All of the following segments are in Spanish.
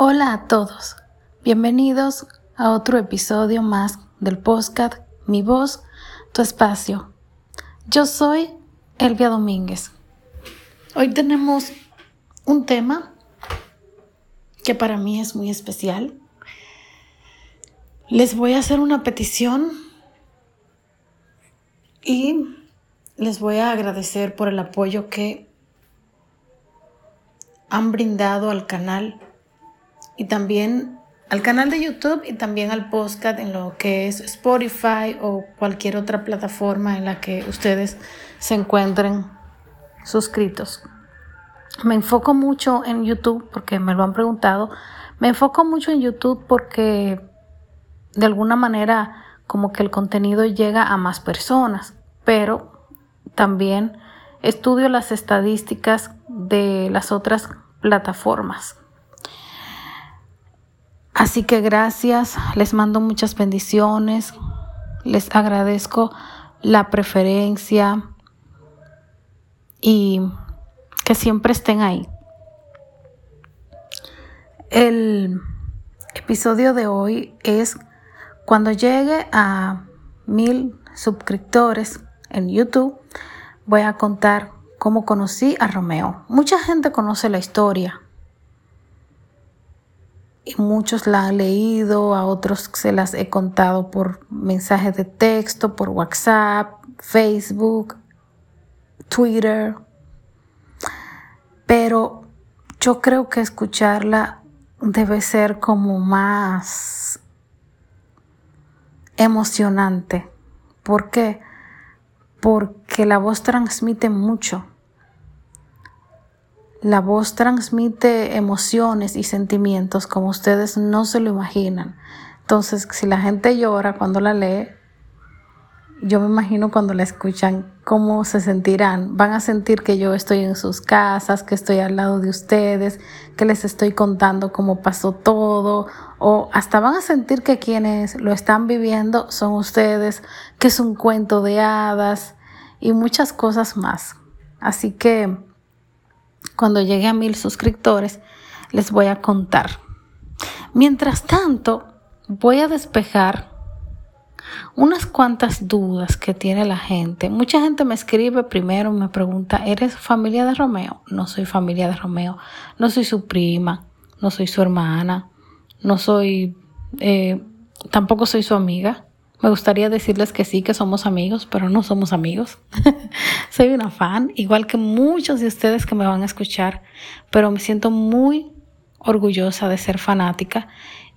Hola a todos, bienvenidos a otro episodio más del podcast Mi voz, tu espacio. Yo soy Elvia Domínguez. Hoy tenemos un tema que para mí es muy especial. Les voy a hacer una petición y les voy a agradecer por el apoyo que han brindado al canal y también al canal de YouTube y también al podcast en lo que es Spotify o cualquier otra plataforma en la que ustedes se encuentren suscritos. Me enfoco mucho en YouTube porque me lo han preguntado. Me enfoco mucho en YouTube porque de alguna manera como que el contenido llega a más personas, pero también estudio las estadísticas de las otras plataformas. Así que gracias, les mando muchas bendiciones, les agradezco la preferencia y que siempre estén ahí. El episodio de hoy es cuando llegue a mil suscriptores en YouTube, voy a contar cómo conocí a Romeo. Mucha gente conoce la historia, muchos la han leído, a otros se las he contado por mensajes de texto, por WhatsApp, Facebook, Twitter. Pero yo creo que escucharla debe ser como más emocionante. ¿Por qué? Porque la voz transmite mucho. La voz transmite emociones y sentimientos como ustedes no se lo imaginan. Entonces, si la gente llora cuando la lee, yo me imagino cuando la escuchan cómo se sentirán. Van a sentir que yo estoy en sus casas, que estoy al lado de ustedes, que les estoy contando cómo pasó todo, o hasta van a sentir que quienes lo están viviendo son ustedes, que es un cuento de hadas y muchas cosas más. Así que cuando llegue a mil suscriptores, les voy a contar. Mientras tanto, voy a despejar unas cuantas dudas que tiene la gente. Mucha gente me escribe primero, me pregunta, ¿eres familia de Romeo? No soy familia de Romeo, no soy su prima, no soy su hermana, no soy, eh, tampoco soy su amiga. Me gustaría decirles que sí, que somos amigos, pero no somos amigos. Soy una fan, igual que muchos de ustedes que me van a escuchar, pero me siento muy orgullosa de ser fanática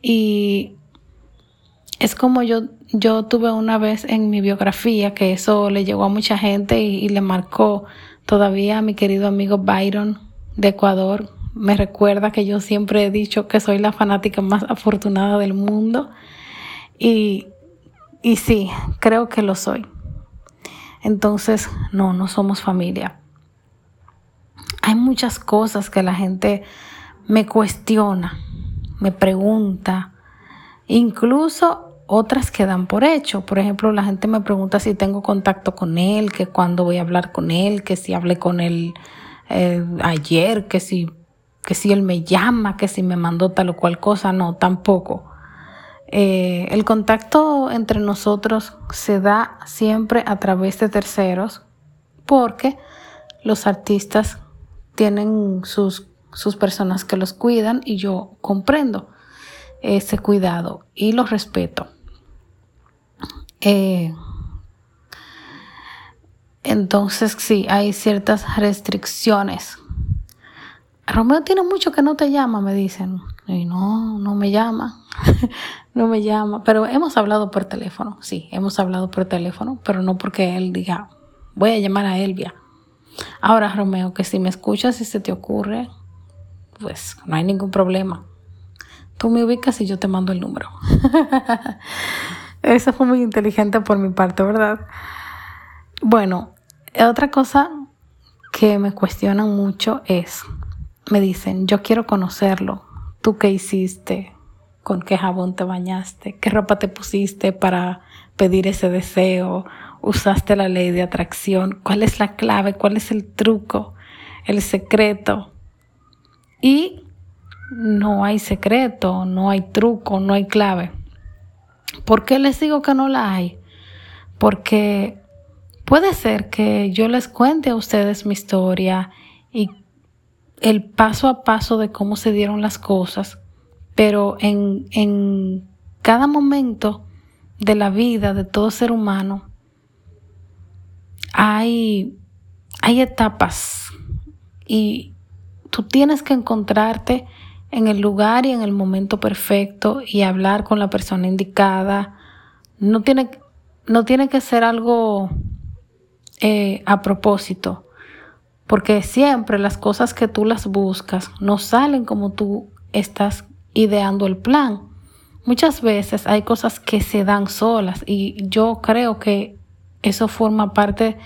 y es como yo, yo tuve una vez en mi biografía que eso le llegó a mucha gente y, le marcó todavía a mi querido amigo Byron de Ecuador. Me recuerda que yo siempre he dicho que soy la fanática más afortunada del mundo y y sí, creo que lo soy. Entonces, no, no somos familia. Hay muchas cosas que la gente me cuestiona, me pregunta, incluso otras que dan por hecho. Por ejemplo, la gente me pregunta si tengo contacto con él, que cuándo voy a hablar con él, que si hablé con él eh, ayer, que si, que si él me llama, que si me mandó tal o cual cosa. No, tampoco. Eh, el contacto entre nosotros se da siempre a través de terceros porque los artistas tienen sus, sus personas que los cuidan y yo comprendo ese cuidado y lo respeto. Eh, entonces sí, hay ciertas restricciones. Romeo tiene mucho que no te llama, me dicen. Y no, no me llama. no me llama, pero hemos hablado por teléfono, sí, hemos hablado por teléfono, pero no porque él diga, voy a llamar a Elvia. Ahora, Romeo, que si me escuchas y se te ocurre, pues no hay ningún problema. Tú me ubicas y yo te mando el número. Eso fue muy inteligente por mi parte, ¿verdad? Bueno, otra cosa que me cuestionan mucho es, me dicen, yo quiero conocerlo, ¿tú qué hiciste? con qué jabón te bañaste, qué ropa te pusiste para pedir ese deseo, usaste la ley de atracción, cuál es la clave, cuál es el truco, el secreto. Y no hay secreto, no hay truco, no hay clave. ¿Por qué les digo que no la hay? Porque puede ser que yo les cuente a ustedes mi historia y el paso a paso de cómo se dieron las cosas, pero en, en cada momento de la vida de todo ser humano hay, hay etapas y tú tienes que encontrarte en el lugar y en el momento perfecto y hablar con la persona indicada. No tiene, no tiene que ser algo eh, a propósito, porque siempre las cosas que tú las buscas no salen como tú estás ideando el plan. Muchas veces hay cosas que se dan solas y yo creo que eso forma parte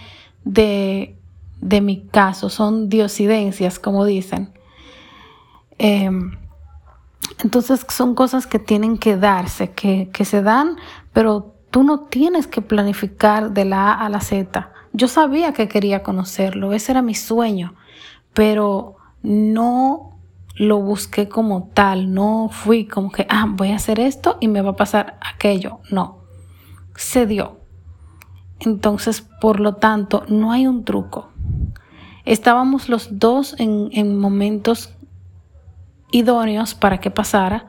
de, de mi caso, son diosidencias, como dicen. Em, entonces son cosas que tienen que darse, que, que se dan, pero tú no tienes que planificar de la A a la Z. Yo sabía que quería conocerlo, ese era mi sueño, pero no lo busqué como tal, no fui como que, ah, voy a hacer esto y me va a pasar aquello, no, se dio. Entonces, por lo tanto, no hay un truco. Estábamos los dos en, momentos idóneos para que pasara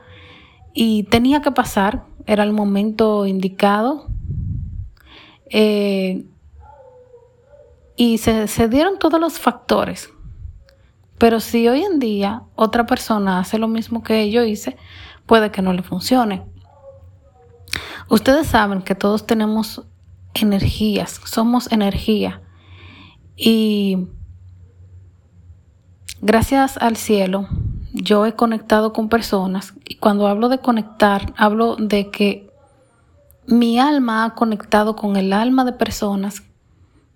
y tenía que pasar, era el momento indicado. Eh, y se, dieron todos los factores pero si hoy en día otra persona hace lo mismo que yo hice, puede que no le funcione. Ustedes saben que todos tenemos energías, somos energía. Y gracias al cielo, yo he conectado con personas. Y cuando hablo de conectar, hablo de que mi alma ha conectado con el alma de personas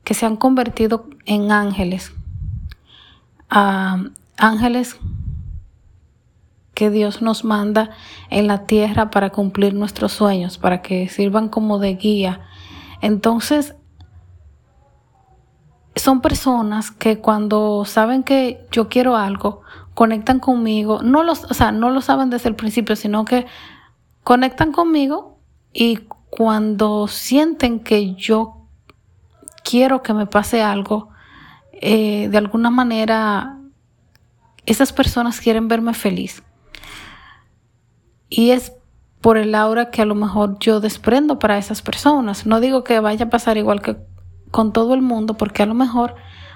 que se han convertido en ángeles a ángeles que Dios nos manda en la tierra para cumplir nuestros sueños, para que sirvan como de guía. Entonces, son personas que cuando saben que yo quiero algo, conectan conmigo, no los, o sea, no lo saben desde el principio, sino que conectan conmigo y cuando sienten que yo quiero que me pase algo, eh, de alguna manera esas personas quieren verme feliz. Y es por el aura que a lo mejor yo desprendo para esas personas. No digo que vaya a pasar igual que con todo el mundo, porque a lo mejor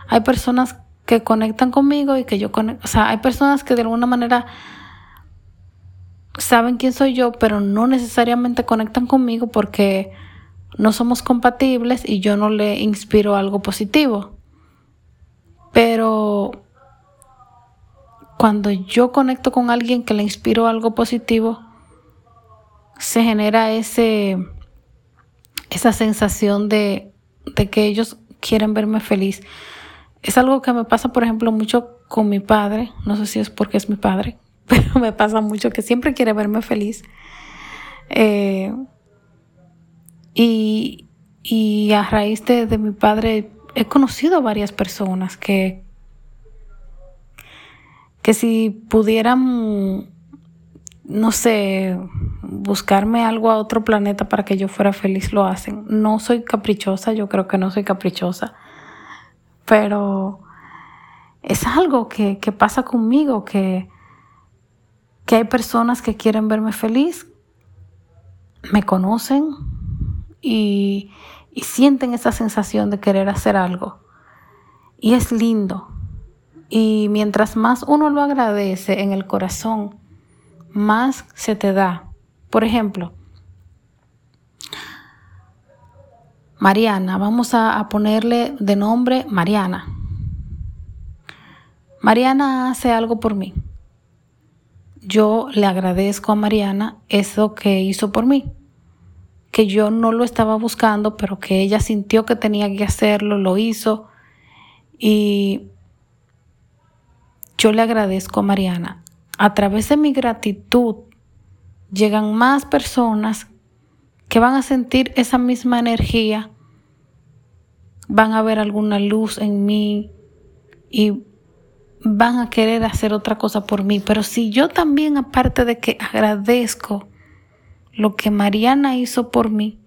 hay personas que conectan conmigo y que yo conecto. O sea, hay personas que de alguna manera saben quién soy yo, pero no necesariamente conectan conmigo porque no somos compatibles y yo no le inspiro algo positivo. Pero cuando yo conecto con alguien que le inspiro algo positivo, se genera ese, esa sensación de, de que ellos quieren verme feliz. Es algo que me pasa, por ejemplo, mucho con mi padre. No sé si es porque es mi padre, pero me pasa mucho que siempre quiere verme feliz. Eh, y, y, a raíz de, de mi padre he conocido varias personas que, que si pudieran, no sé, buscarme algo a otro planeta para que yo fuera feliz, lo hacen. No soy caprichosa, yo creo que no soy caprichosa, pero es algo que, pasa conmigo, que, que hay personas que quieren verme feliz, me conocen y sienten esa sensación de querer hacer algo. Y es lindo. Y mientras más uno lo agradece en el corazón, más se te da. Por ejemplo, Mariana, vamos a, ponerle de nombre Mariana. Mariana hace algo por mí. Yo le agradezco a Mariana eso que hizo por mí que yo no lo estaba buscando, pero que ella sintió que tenía que hacerlo, lo hizo. Y yo le agradezco a Mariana. A través de mi gratitud llegan más personas que van a sentir esa misma energía, van a ver alguna luz en mí y van a querer hacer otra cosa por mí. Pero si yo también, aparte de que agradezco lo que Mariana hizo por mí,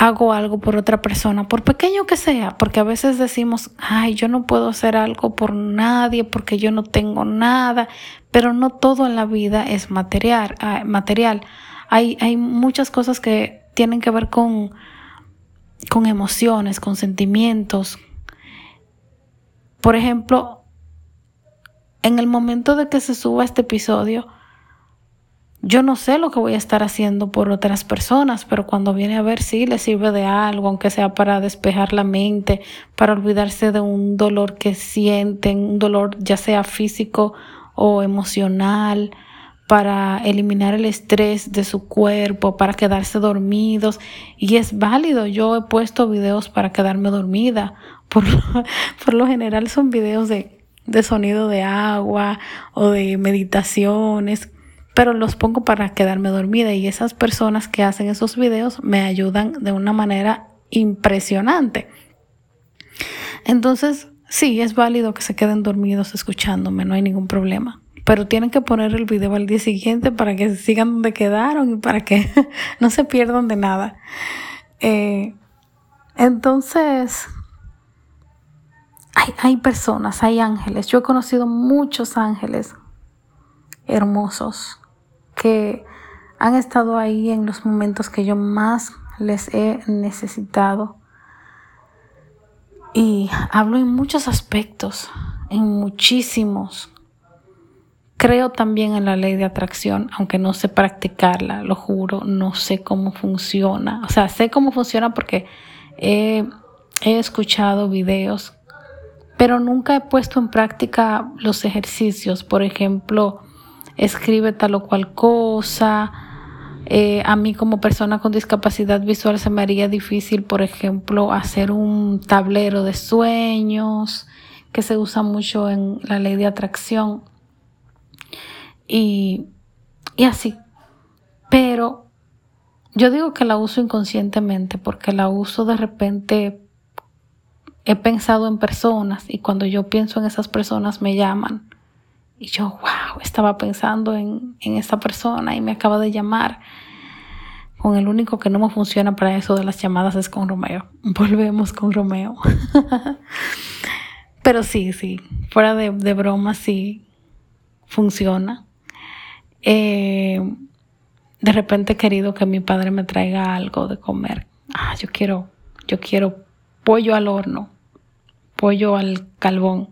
hago algo por otra persona, por pequeño que sea, porque a veces decimos, ay, yo no puedo hacer algo por nadie porque yo no tengo nada, pero no todo en la vida es material. Ah, material. Hay, hay muchas cosas que tienen que ver con, con emociones, con sentimientos. Por ejemplo, en el momento de que se suba este episodio, yo no sé lo que voy a estar haciendo por otras personas, pero cuando viene a ver sí le sirve de algo, aunque sea para despejar la mente, para olvidarse de un dolor que sienten, un dolor ya sea físico o emocional, para eliminar el estrés de su cuerpo, para quedarse dormidos. Y es válido, yo he puesto videos para quedarme dormida. Por lo, por lo general son videos de, de sonido de agua o de meditaciones pero los pongo para quedarme dormida y esas personas que hacen esos videos me ayudan de una manera impresionante. Entonces, sí, es válido que se queden dormidos escuchándome, no hay ningún problema. Pero tienen que poner el video al día siguiente para que sigan donde quedaron y para que no se pierdan de nada. Eh, entonces, hay, hay personas, hay ángeles. Yo he conocido muchos ángeles hermosos que han estado ahí en los momentos que yo más les he necesitado. Y hablo en muchos aspectos, en muchísimos. Creo también en la ley de atracción, aunque no sé practicarla, lo juro, no sé cómo funciona. O sea, sé cómo funciona porque he, he escuchado videos, pero nunca he puesto en práctica los ejercicios. Por ejemplo, escribe tal o cual cosa. Eh, a mí como persona con discapacidad visual se me haría difícil, por ejemplo, hacer un tablero de sueños que se usa mucho en la ley de atracción. Y, y así. Pero yo digo que la uso inconscientemente porque la uso de repente he pensado en personas y cuando yo pienso en esas personas me llaman y yo, wow, estaba pensando en, en esta persona y me acaba de llamar. Con el único que no me funciona para eso de las llamadas es con Romeo. Volvemos con Romeo. Pero sí, sí, fuera de, de broma, sí funciona. Eh, de repente he querido que mi padre me traiga algo de comer. Ah, yo quiero, yo quiero pollo al horno, pollo al carbón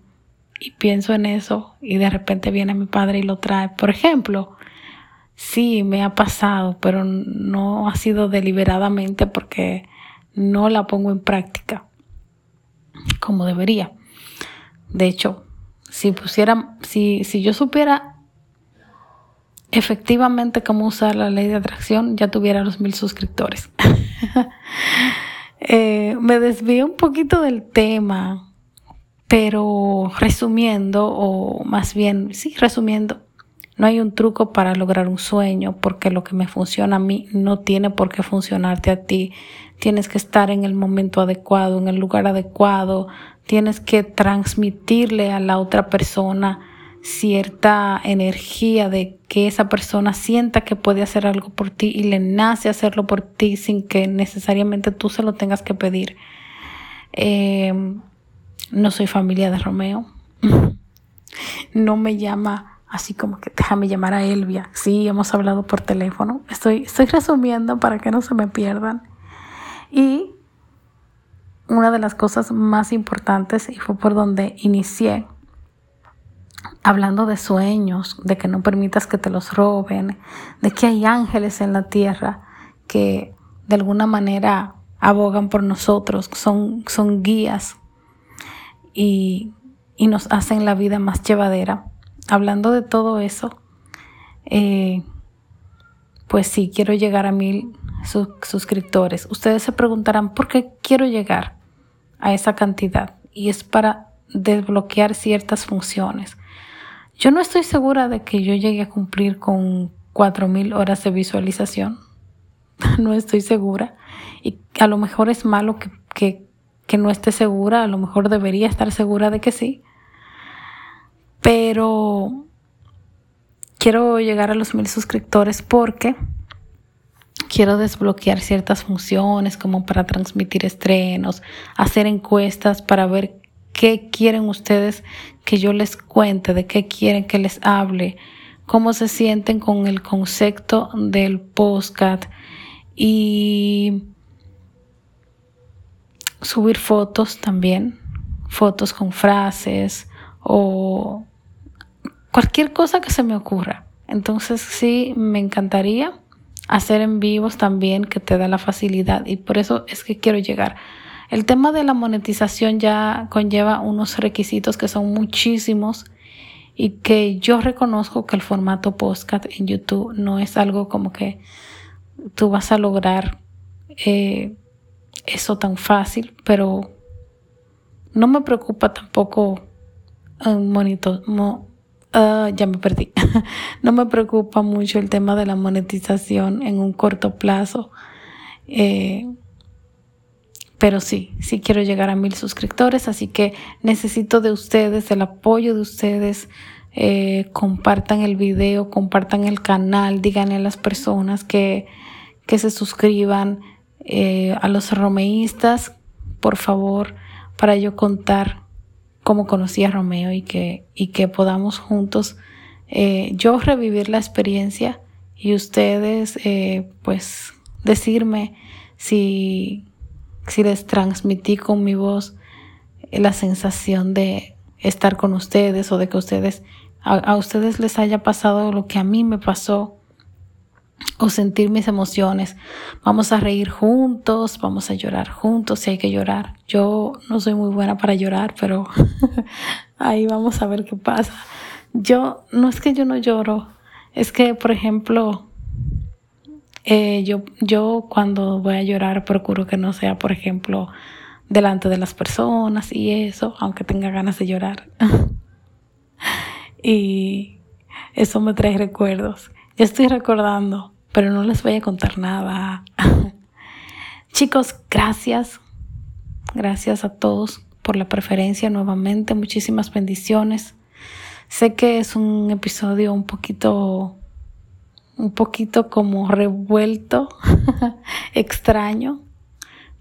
y pienso en eso y de repente viene mi padre y lo trae. Por ejemplo, sí, me ha pasado, pero no ha sido deliberadamente porque no la pongo en práctica como debería. De hecho, si pusiera, si, si yo supiera efectivamente cómo usar la ley de atracción, ya tuviera los mil suscriptores. eh, me desvío un poquito del tema pero resumiendo, o más bien, sí, resumiendo, no hay un truco para lograr un sueño, porque lo que me funciona a mí no tiene por qué funcionarte a ti. Tienes que estar en el momento adecuado, en el lugar adecuado, tienes que transmitirle a la otra persona cierta energía de que esa persona sienta que puede hacer algo por ti y le nace hacerlo por ti sin que necesariamente tú se lo tengas que pedir. Eh, no soy familia de Romeo. No me llama así como que déjame llamar a Elvia. Sí, hemos hablado por teléfono. Estoy, estoy resumiendo para que no se me pierdan. Y una de las cosas más importantes, y fue por donde inicié, hablando de sueños, de que no permitas que te los roben, de que hay ángeles en la tierra que de alguna manera abogan por nosotros, son, son guías y, nos hacen la vida más llevadera. Hablando de todo eso, eh, pues sí, quiero llegar a mil suscriptores. Ustedes se preguntarán, ¿por qué quiero llegar a esa cantidad? Y es para desbloquear ciertas funciones. Yo no estoy segura de que yo llegue a cumplir con mil horas de visualización. no estoy segura. Y a lo mejor es malo que que no esté segura, a lo mejor debería estar segura de que sí. Pero quiero llegar a los mil suscriptores porque quiero desbloquear ciertas funciones como para transmitir estrenos, hacer encuestas para ver qué quieren ustedes que yo les cuente, de qué quieren que les hable, cómo se sienten con el concepto del postcat y subir fotos también, fotos con frases o cualquier cosa que se me ocurra. Entonces sí, me encantaría hacer en vivos también que te da la facilidad y por eso es que quiero llegar. El tema de la monetización ya conlleva unos requisitos que son muchísimos y que yo reconozco que el formato podcast en YouTube no es algo como que tú vas a lograr eh, eso tan fácil, pero no me preocupa tampoco un monito, Ah, ya me perdí. no me preocupa mucho el tema de la monetización en un corto plazo. Eh, pero sí, sí quiero llegar a mil suscriptores, así que necesito de ustedes, el apoyo de ustedes. Eh, compartan el video, compartan el canal, díganle a las personas que, que se suscriban eh, a los romeístas, por favor, para yo contar cómo conocí a Romeo y que, y que podamos juntos eh, yo revivir la experiencia y ustedes eh, pues decirme si, si les transmití con mi voz la sensación de estar con ustedes o de que ustedes a ustedes les haya pasado lo que a mí me pasó o sentir mis emociones. Vamos a reír juntos, vamos a llorar juntos si hay que llorar. Yo no soy muy buena para llorar, pero ahí vamos a ver qué pasa. Yo, no es que yo no lloro, es que, por ejemplo, eh, yo, yo cuando voy a llorar procuro que no sea, por ejemplo, delante de las personas y eso, aunque tenga ganas de llorar. y eso me trae recuerdos. Yo estoy recordando, pero no les voy a contar nada. Chicos, gracias. Gracias a todos por la preferencia nuevamente. Muchísimas bendiciones. Sé que es un episodio un poquito, un poquito como revuelto, extraño,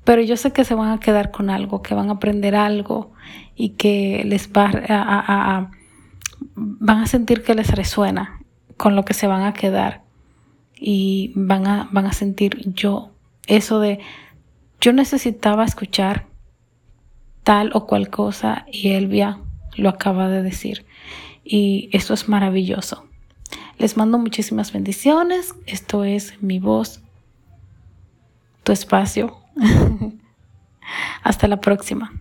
pero yo sé que se van a quedar con algo, que van a aprender algo y que les va a van a sentir que les resuena con lo que se van a quedar y van a, van a sentir yo eso de yo necesitaba escuchar tal o cual cosa y Elvia lo acaba de decir. Y esto es maravilloso. Les mando muchísimas bendiciones. Esto es mi voz, tu espacio. Hasta la próxima.